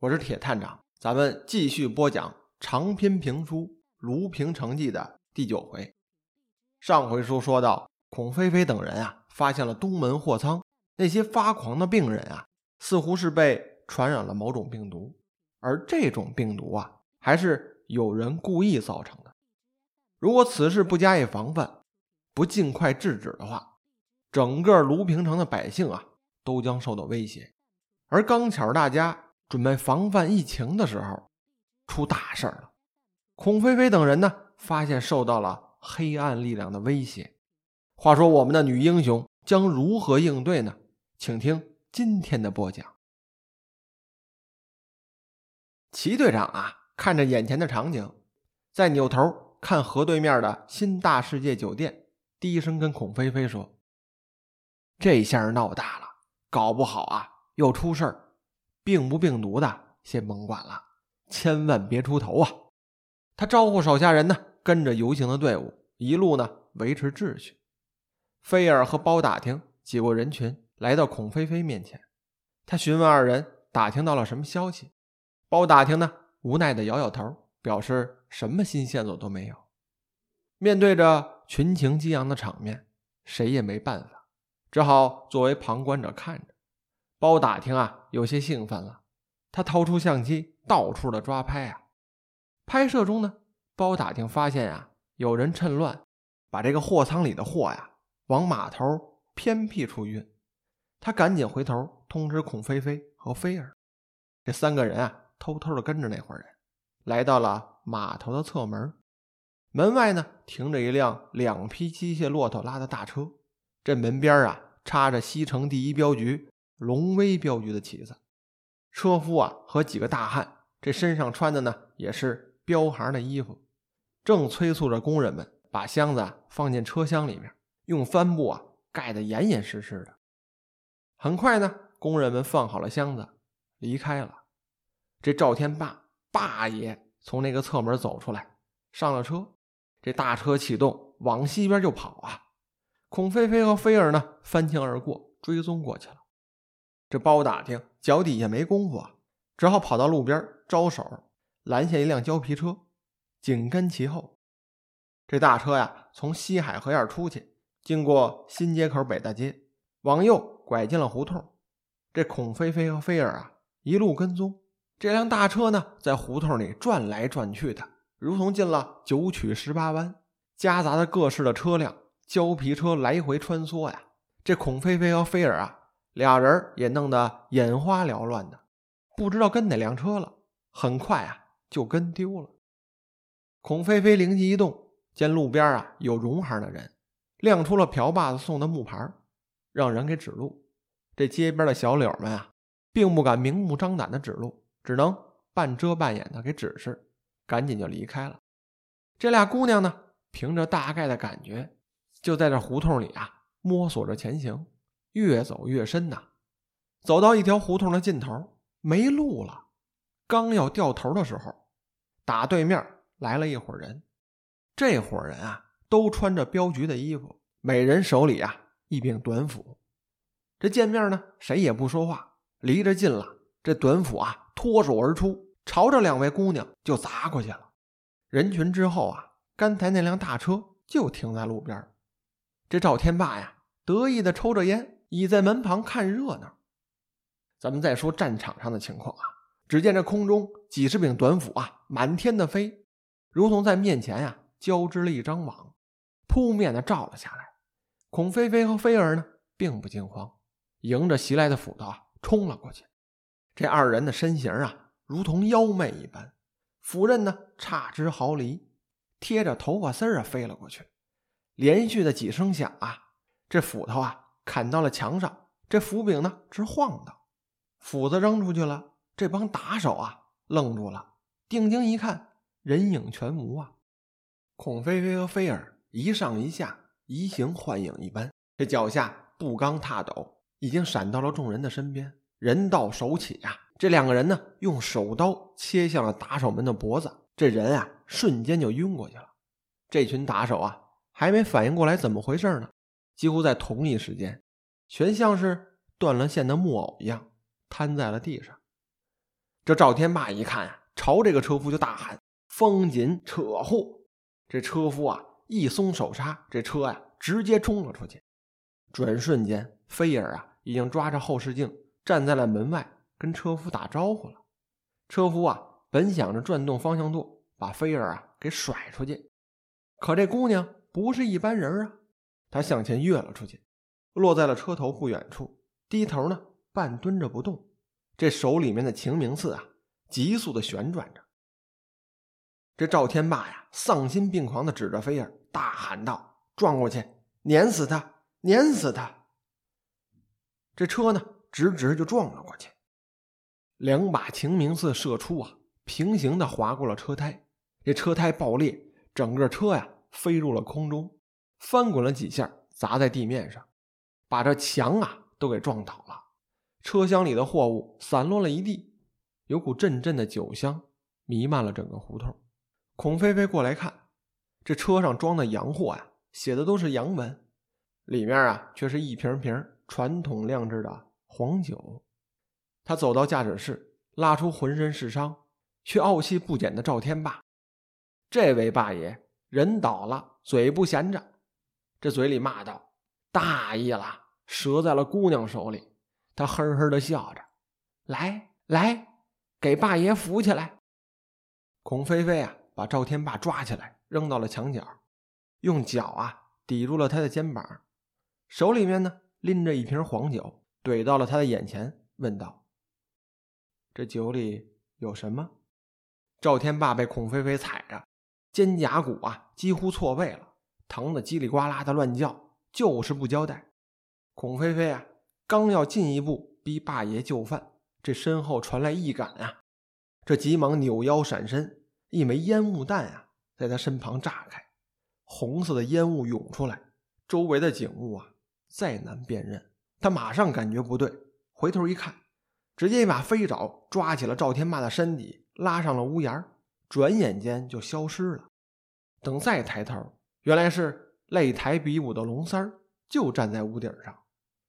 我是铁探长，咱们继续播讲长篇评书《卢平城记》的第九回。上回书说到，孔飞飞等人啊，发现了东门货仓那些发狂的病人啊，似乎是被传染了某种病毒，而这种病毒啊，还是有人故意造成的。如果此事不加以防范，不尽快制止的话，整个卢平城的百姓啊，都将受到威胁。而刚巧大家准备防范疫情的时候，出大事了。孔飞飞等人呢，发现受到了黑暗力量的威胁。话说，我们的女英雄将如何应对呢？请听今天的播讲。齐队长啊，看着眼前的场景，再扭头看河对面的新大世界酒店，低声跟孔飞飞说：“这下闹大了，搞不好啊！”又出事儿，病不病毒的先甭管了，千万别出头啊！他招呼手下人呢，跟着游行的队伍一路呢维持秩序。菲尔和包打听挤过人群，来到孔飞飞面前。他询问二人打听到了什么消息。包打听呢，无奈的摇摇头，表示什么新线索都没有。面对着群情激昂的场面，谁也没办法，只好作为旁观者看着。包打听啊，有些兴奋了。他掏出相机，到处的抓拍啊。拍摄中呢，包打听发现啊，有人趁乱把这个货仓里的货呀往码头偏僻处运。他赶紧回头通知孔飞飞和菲儿，这三个人啊，偷偷的跟着那伙人，来到了码头的侧门。门外呢，停着一辆两匹机械骆驼拉的大车。这门边啊，插着西城第一镖局。龙威镖局的旗子，车夫啊和几个大汉，这身上穿的呢也是镖行的衣服，正催促着工人们把箱子啊放进车厢里面，用帆布啊盖得严严实实的。很快呢，工人们放好了箱子，离开了。这赵天霸霸爷从那个侧门走出来，上了车，这大车启动，往西边就跑啊。孔飞飞和菲儿呢翻墙而过，追踪过去了。这包打听脚底下没功夫啊，只好跑到路边招手，拦下一辆胶皮车，紧跟其后。这大车呀，从西海河沿出去，经过新街口北大街，往右拐进了胡同。这孔飞飞和菲儿啊，一路跟踪。这辆大车呢，在胡同里转来转去的，如同进了九曲十八弯，夹杂着各式的车辆，胶皮车来回穿梭呀。这孔飞飞和菲儿啊。俩人也弄得眼花缭乱的，不知道跟哪辆车了。很快啊，就跟丢了。孔飞飞灵机一动，见路边啊有荣行的人，亮出了瓢把子送的木牌，让人给指路。这街边的小柳们啊，并不敢明目张胆的指路，只能半遮半掩的给指示，赶紧就离开了。这俩姑娘呢，凭着大概的感觉，就在这胡同里啊摸索着前行。越走越深呐，走到一条胡同的尽头，没路了。刚要掉头的时候，打对面来了一伙人。这伙人啊，都穿着镖局的衣服，每人手里啊一柄短斧。这见面呢，谁也不说话，离着近了，这短斧啊脱手而出，朝着两位姑娘就砸过去了。人群之后啊，刚才那辆大车就停在路边。这赵天霸呀，得意的抽着烟。倚在门旁看热闹。咱们再说战场上的情况啊，只见这空中几十柄短斧啊，满天的飞，如同在面前呀交织了一张网，扑面的照了下来。孔飞飞和飞儿呢，并不惊慌，迎着袭来的斧头啊，冲了过去。这二人的身形啊，如同妖魅一般，斧刃呢差之毫厘，贴着头发丝儿啊飞了过去。连续的几声响啊，这斧头啊。砍到了墙上，这斧柄呢直晃荡，斧子扔出去了。这帮打手啊愣住了，定睛一看，人影全无啊！孔飞飞和菲儿一上一下，移形换影一般，这脚下步刚踏斗，已经闪到了众人的身边。人到手起呀，这两个人呢用手刀切向了打手们的脖子，这人啊瞬间就晕过去了。这群打手啊还没反应过来怎么回事呢。几乎在同一时间，全像是断了线的木偶一样瘫在了地上。这赵天霸一看啊，朝这个车夫就大喊：“风紧扯货！”这车夫啊一松手刹，这车呀直接冲了出去。转瞬间，菲尔啊已经抓着后视镜站在了门外，跟车夫打招呼了。车夫啊本想着转动方向舵，把菲尔啊给甩出去，可这姑娘不是一般人啊，他向前跃了出去，落在了车头不远处，低头呢半蹲着不动。这手里面的晴明刺啊，急速的旋转着。这赵天霸呀，丧心病狂的指着菲儿，大喊道：“撞过去，碾死他，碾死他！”这车呢，直直就撞了过去。两把晴明刺射出啊，平行的划过了车胎，这车胎爆裂，整个车呀飞入了空中，翻滚了几下，砸在地面上，把这墙啊都给撞倒了。车厢里的货物散落了一地，有股阵阵的酒香弥漫了整个胡同。孔飞飞过来看，这车上装的洋货呀，写的都是洋文，里面啊却是一瓶瓶传统酿制的黄酒。他走到驾驶室，拉出浑身是伤却傲气不减的赵天霸。这位霸爷人倒了，嘴不闲着，这嘴里骂道：“大意了，折在了姑娘手里。”他呵呵的笑着，来来，给霸爷扶起来。孔飞飞啊，把赵天霸抓起来，扔到了墙角，用脚啊抵住了他的肩膀，手里面呢拎着一瓶黄酒，怼到了他的眼前，问道：“这酒里有什么？”赵天霸被孔飞飞踩着，肩胛骨啊几乎错位了，疼得叽里呱啦的乱叫，就是不交代。孔飞飞啊。刚要进一步逼霸爷就范，这身后传来一杆啊！这急忙扭腰闪身，一枚烟雾弹啊，在他身旁炸开，红色的烟雾涌出来，周围的景物啊再难辨认。他马上感觉不对，回头一看，直接一把飞爪抓起了赵天霸的身体，拉上了屋檐，转眼间就消失了。等再抬头，原来是擂台比武的龙三儿就站在屋顶上。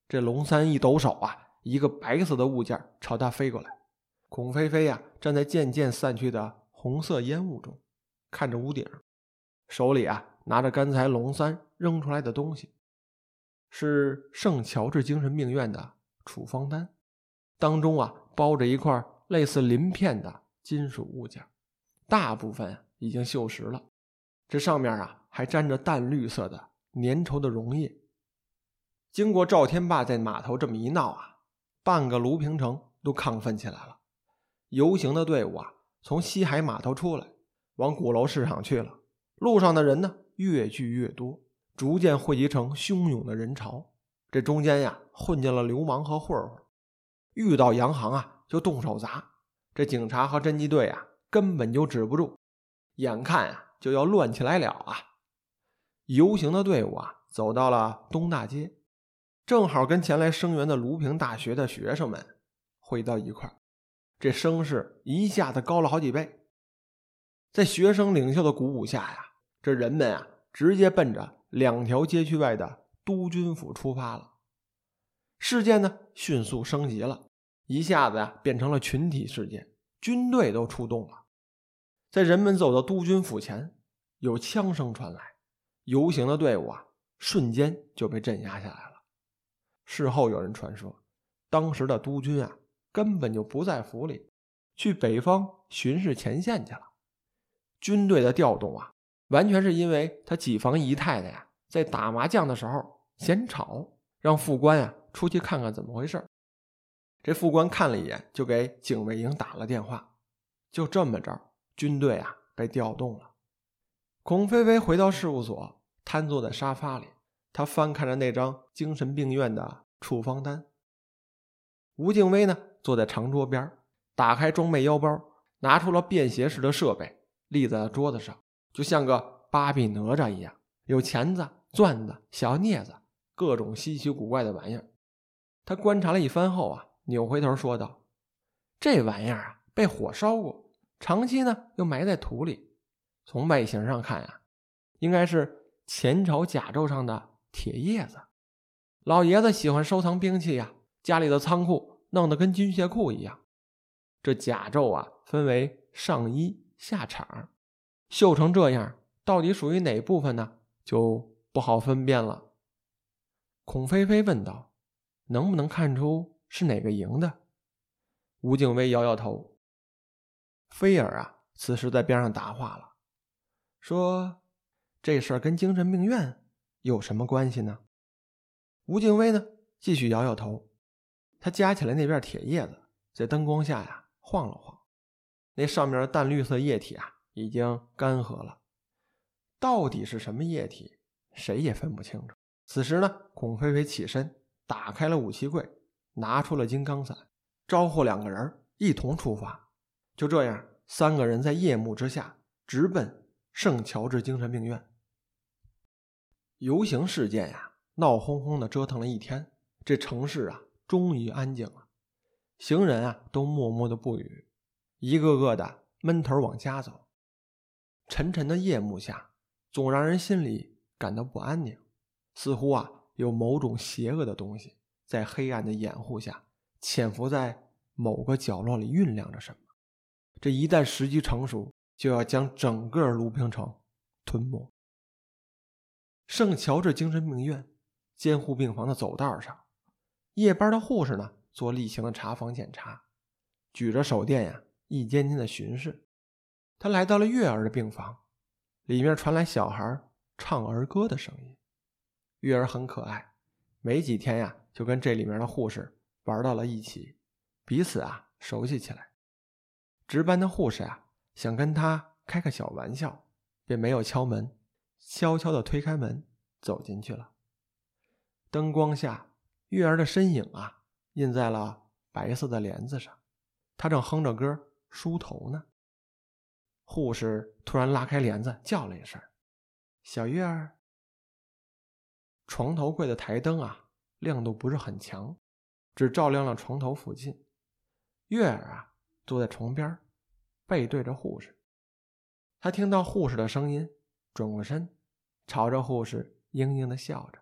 这龙三一抖手啊，一个白色的物件朝他飞过来。孔飞飞呀，站在渐渐散去的红色烟雾中，看着屋顶，手里啊拿着刚才龙三扔出来的东西，是圣乔治精神病院的处方单，当中啊包着一块类似鳞片的金属物件，大部分已经锈蚀了，这上面啊还沾着淡绿色的粘稠的溶液。经过赵天霸在码头这么一闹啊，半个卢平城都亢奋起来了。游行的队伍啊，从西海码头出来，往鼓楼市场去了。路上的人呢，越聚越多，逐渐汇集成汹涌的人潮。这中间呀，混进了流氓和混混，遇到洋行啊，就动手砸。这警察和侦缉队啊，根本就止不住，眼看啊，就要乱起来了啊！游行的队伍啊，走到了东大街。正好跟前来声援的卢平大学的学生们汇到一块，这声势一下子高了好几倍。在学生领袖的鼓舞下呀，这人们啊直接奔着两条街区外的督军府出发了。事件呢迅速升级了，一下子呀变成了群体事件，军队都出动了。在人们走到督军府前，有枪声传来，游行的队伍啊瞬间就被镇压下来了。事后有人传说，当时的督军啊根本就不在府里，去北方巡视前线去了。军队的调动啊，完全是因为他几房姨太太呀在打麻将的时候嫌吵，让副官呀出去看看怎么回事。这副官看了一眼，就给警卫营打了电话。就这么着，军队啊被调动了。孔飞飞回到事务所，瘫坐在沙发里。他翻看着那张精神病院的处方单。吴敬威呢，坐在长桌边，打开装备腰包，拿出了便携式的设备，立在了桌子上，就像个芭比哪吒一样，有钳子、钻子、小镊子，各种稀奇古怪的玩意儿。他观察了一番后啊，扭回头说道：“这玩意儿啊，被火烧过，长期呢又埋在土里。从外形上看呀，应该是前朝甲胄上的。”铁叶子，老爷子喜欢收藏兵器呀，家里的仓库弄得跟军械库一样。这甲胄啊，分为上衣下氅，绣成这样，到底属于哪部分呢？就不好分辨了。孔飞飞问道：“能不能看出是哪个营的？”吴敬威摇摇头。菲尔啊，此时在边上答话了，说：“这事儿跟精神病院有什么关系呢？”吴敬威呢，继续摇摇头。他夹起来那片铁叶子，在灯光下呀晃了晃，那上面的淡绿色液体啊已经干涸了。到底是什么液体，谁也分不清楚。此时呢，孔飞飞起身，打开了武器柜，拿出了金刚伞，招呼两个人一同出发。就这样，三个人在夜幕之下直奔圣乔治精神病院。游行事件呀，闹哄哄的折腾了一天，这城市啊。终于安静了，行人啊都默默的不语，一个个的闷头往家走。沉沉的夜幕下，总让人心里感到不安宁，似乎啊有某种邪恶的东西在黑暗的掩护下潜伏在某个角落里酝酿着什么。这一旦时机成熟，就要将整个卢平城吞没。圣乔治精神病院监护病房的走道上。夜班的护士呢，做例行的查房检查，举着手电呀，一间间的巡视。他来到了月儿的病房，里面传来小孩唱儿歌的声音。月儿很可爱，没几天呀，就跟这里面的护士玩到了一起，彼此啊熟悉起来。值班的护士啊，想跟他开个小玩笑，便没有敲门，悄悄地推开门走进去了。灯光下。月儿的身影啊，印在了白色的帘子上。她正哼着歌梳头呢。护士突然拉开帘子，叫了一声：“小月儿。”床头柜的台灯啊，亮度不是很强，只照亮了床头附近。月儿啊，坐在床边，背对着护士。他听到护士的声音，转过身，朝着护士嘤嘤的笑着。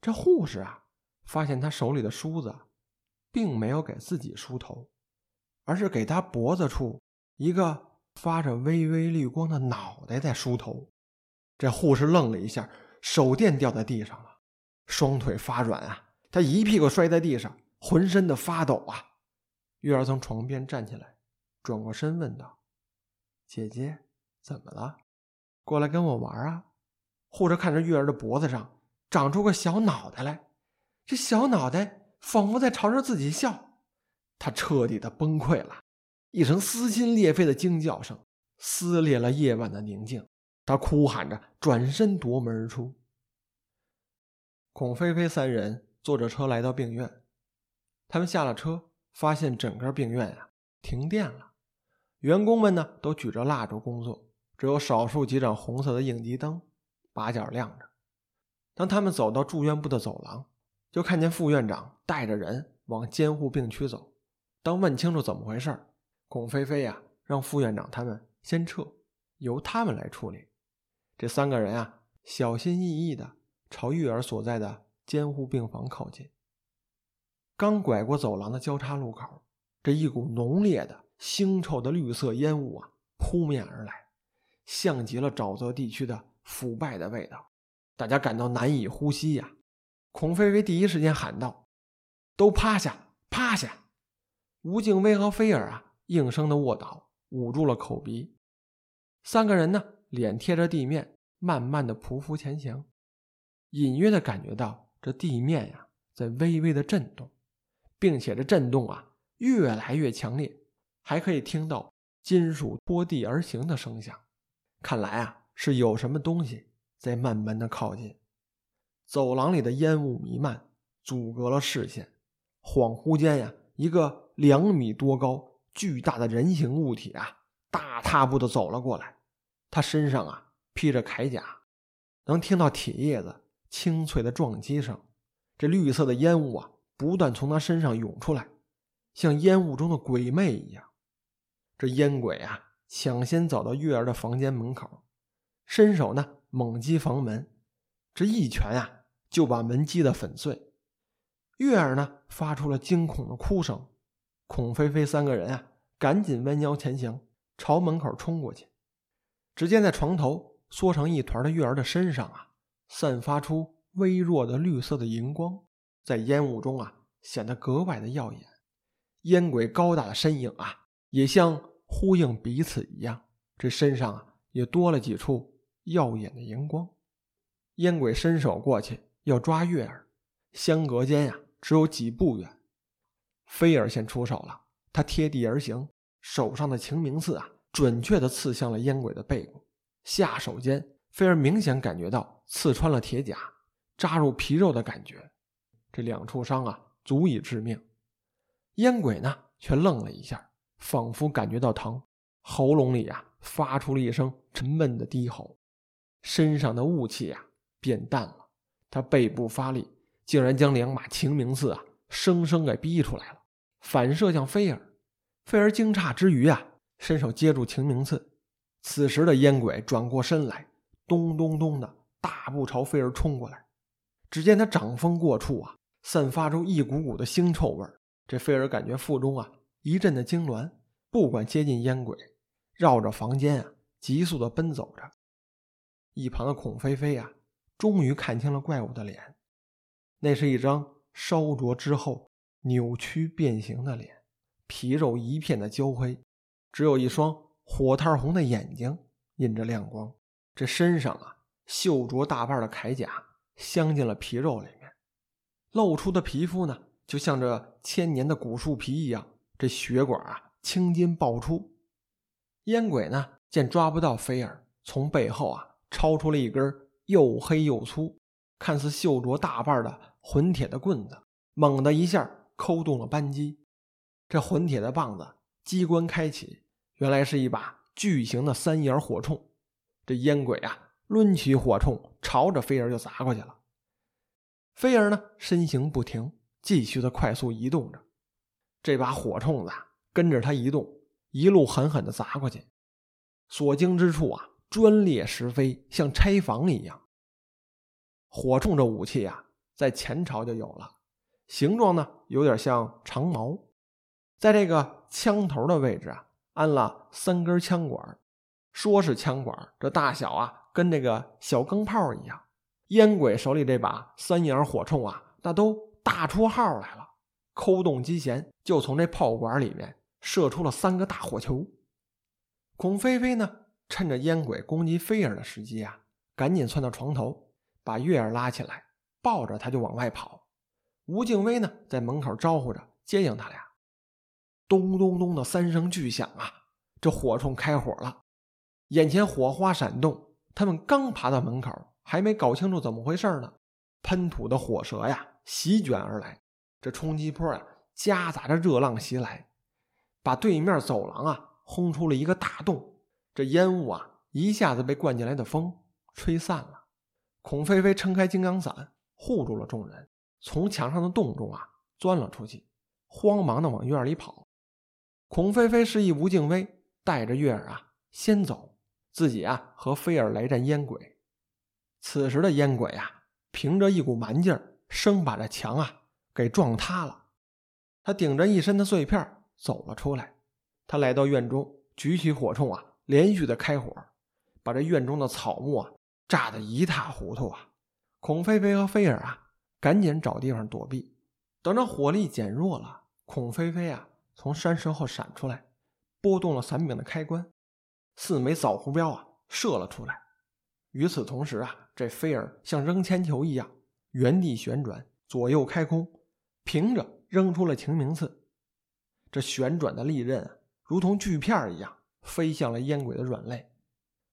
这护士啊。发现他手里的梳子，并没有给自己梳头，而是给他脖子处一个发着微微绿光的脑袋在梳头。这护士愣了一下，手电掉在地上了，双腿发软啊，他一屁股摔在地上，浑身的发抖啊。月儿从床边站起来，转过身问道：“姐姐，怎么了？过来跟我玩啊？”护士看着月儿的脖子上长出个小脑袋来。这小脑袋仿佛在朝着自己笑，他彻底的崩溃了，一声撕心裂肺的惊叫声撕裂了夜晚的宁静。他哭喊着转身夺门而出。孔飞飞三人坐着车来到病院，他们下了车，发现整个病院啊停电了，员工们呢都举着蜡烛工作，只有少数几盏红色的应急灯把角亮着。当他们走到住院部的走廊。就看见副院长带着人往监护病区走。当问清楚怎么回事孔飞飞呀让副院长他们先撤，由他们来处理。这三个人啊，小心翼翼地朝玉儿所在的监护病房靠近。刚拐过走廊的交叉路口，这一股浓烈的腥臭的绿色烟雾啊扑面而来，像极了沼泽地区的腐败的味道，大家感到难以呼吸呀。孔飞飞第一时间喊道：“都趴下，趴下！”吴敬威和菲尔啊，应声的卧倒，捂住了口鼻。三个人呢，脸贴着地面，慢慢的匍匐前行，隐约的感觉到这地面呀，在微微的震动，并且这震动啊，越来越强烈，还可以听到金属拖地而行的声响。看来啊，是有什么东西在慢慢的靠近。走廊里的烟雾弥漫，阻隔了视线。恍惚间呀，一个两米多高、巨大的人形物体啊，大踏步的走了过来。他身上啊披着铠甲，能听到铁叶子清脆的撞击声。这绿色的烟雾啊，不断从他身上涌出来，像烟雾中的鬼魅一样。这烟鬼啊，抢先走到月儿的房间门口，伸手呢猛击房门，这一拳啊！就把门击得粉碎，月儿呢发出了惊恐的哭声，孔飞飞三个人啊赶紧弯腰前行，朝门口冲过去。只见在床头缩成一团的月儿的身上啊，散发出微弱的绿色的荧光，在烟雾中啊，显得格外的耀眼。烟鬼高大的身影啊，也像呼应彼此一样，这身上啊，也多了几处耀眼的荧光。烟鬼伸手过去要抓月儿，相隔间呀，只有几步远。菲儿先出手了，他贴地而行，手上的晴明刺啊。准确地刺向了烟鬼的背部，下手间，菲儿明显感觉到刺穿了铁甲，扎入皮肉的感觉。这两处伤啊，足以致命。烟鬼呢，却愣了一下，仿佛感觉到疼，喉咙里啊，发出了一声沉闷的低吼，身上的雾气啊，变淡了。他背部发力，竟然将两把晴明刺啊，生生给逼出来了，反射向菲儿。菲儿惊诧之余啊。伸手接住晴明刺，此时的烟鬼转过身来，咚咚咚的大步朝菲儿冲过来。只见他掌风过处啊，散发出一股股的腥臭味这菲儿感觉腹中啊一阵的痉挛，不管接近烟鬼，绕着房间啊急速的奔走着。一旁的孔飞飞啊，终于看清了怪物的脸，那是一张烧灼之后扭曲变形的脸，皮肉一片的焦黑。只有一双火炭红的眼睛印着亮光，这身上啊，锈着大半的铠甲镶进了皮肉里面，露出的皮肤呢，就像这千年的古树皮一样，这血管啊，青筋爆出。烟鬼呢，见抓不到菲儿，从背后啊，抄出了一根又黑又粗、看似锈着大半的混铁的棍子，猛的一下抠动了扳机，这混铁的棒子。机关开启，原来是一把巨型的三眼火铳。这烟鬼啊，抡起火铳，朝着飞儿就砸过去了。飞儿呢，身形不停，继续的快速移动着。这把火铳子跟着他移动，一路狠狠的砸过去。所经之处啊，砖裂石飞，像拆房一样。火铳这武器啊，在前朝就有了，形状呢，有点像长矛。在这个枪头的位置啊，安了三根枪管，说是枪管，这大小啊，跟这个小钢炮一样。烟鬼手里这把三眼火铳啊，那都大出号来了，扣动机弦，就从这炮管里面射出了三个大火球。孔飞飞呢，趁着烟鬼攻击菲儿的时机啊，赶紧窜到床头，把月儿拉起来，抱着他就往外跑。吴敬威呢，在门口招呼着接应他俩。咚咚咚的三声巨响啊！这火铳开火了，眼前火花闪动。他们刚爬到门口，还没搞清楚怎么回事呢，喷吐的火舌呀席卷而来，这冲击波啊夹杂着热浪袭来，把对面走廊啊轰出了一个大洞。这烟雾啊一下子被灌进来的风吹散了。孔飞飞撑开金刚伞护住了众人，从墙上的洞中啊钻了出去，慌忙的往院里跑。孔飞飞示意吴敬威带着月儿啊先走，自己啊和菲儿来战烟鬼。此时的烟鬼啊，凭着一股蛮劲儿，生把这墙啊给撞塌了。他顶着一身的碎片走了出来。他来到院中，举起火铳啊，连续的开火，把这院中的草木啊炸得一塌糊涂啊。孔飞飞和菲儿啊，赶紧找地方躲避。等着火力减弱了，孔飞飞啊。从山石后闪出来，拨动了伞柄的开关，四枚枣胡镖啊射了出来。与此同时啊，这菲儿像扔铅球一样原地旋转，左右开弓，平着扔出了晴明刺。这旋转的利刃，如同锯片一样飞向了烟鬼的软肋。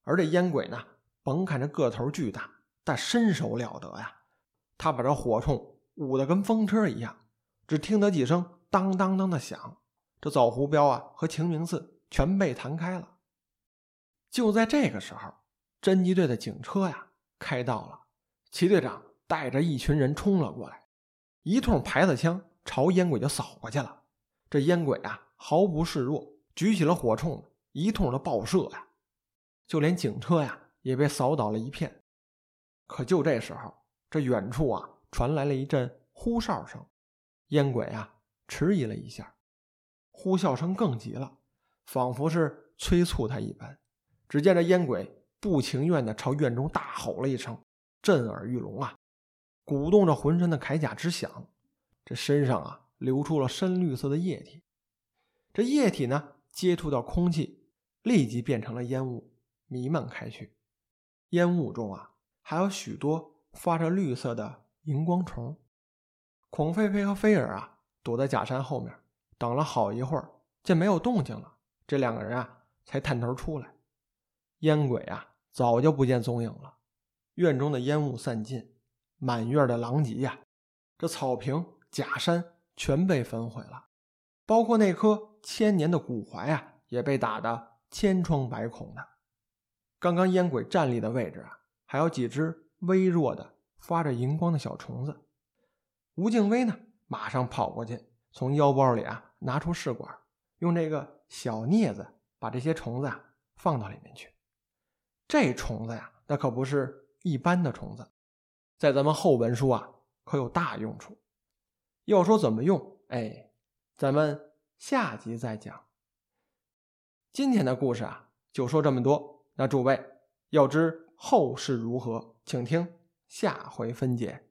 而这烟鬼呢，甭看这个头巨大，但身手了得呀。他把这火铳舞得跟风车一样，只听得几声当当当的响。这枣胡镖啊和晴明刺全被弹开了。就在这个时候，侦缉队的警车呀开到了，齐队长带着一群人冲了过来，一通排子枪朝烟鬼就扫过去了。这烟鬼啊毫不示弱，举起了火铳，一通的爆射呀，就连警车呀也被扫倒了一片。可就这时候，这远处啊传来了一阵呼哨声，烟鬼啊迟疑了一下。呼啸声更急了，仿佛是催促他一般。只见这烟鬼不情愿地朝院中大吼了一声，震耳欲聋啊！鼓动着浑身的铠甲直响，这身上啊流出了深绿色的液体。这液体呢接触到空气，立即变成了烟雾，弥漫开去。烟雾中啊还有许多发着绿色的荧光虫。孔飞飞和菲儿啊躲在假山后面，等了好一会儿，见没有动静了，这两个人啊才探头出来。烟鬼啊早就不见踪影了，院中的烟雾散尽。满院的狼藉呀，这草坪、假山全被焚毁了，包括那棵千年的古槐啊，也被打得千疮百孔的。刚刚烟鬼站立的位置啊，还有几只微弱的、发着荧光的小虫子。吴敬威呢，马上跑过去，从腰包里啊拿出试管，用这个小镊子把这些虫子啊放到里面去。这虫子呀，那可不是一般的虫子。在咱们后文书啊，可有大用处。要说怎么用，哎，咱们下集再讲。今天的故事啊，就说这么多。那诸位要知后事如何，请听下回分解。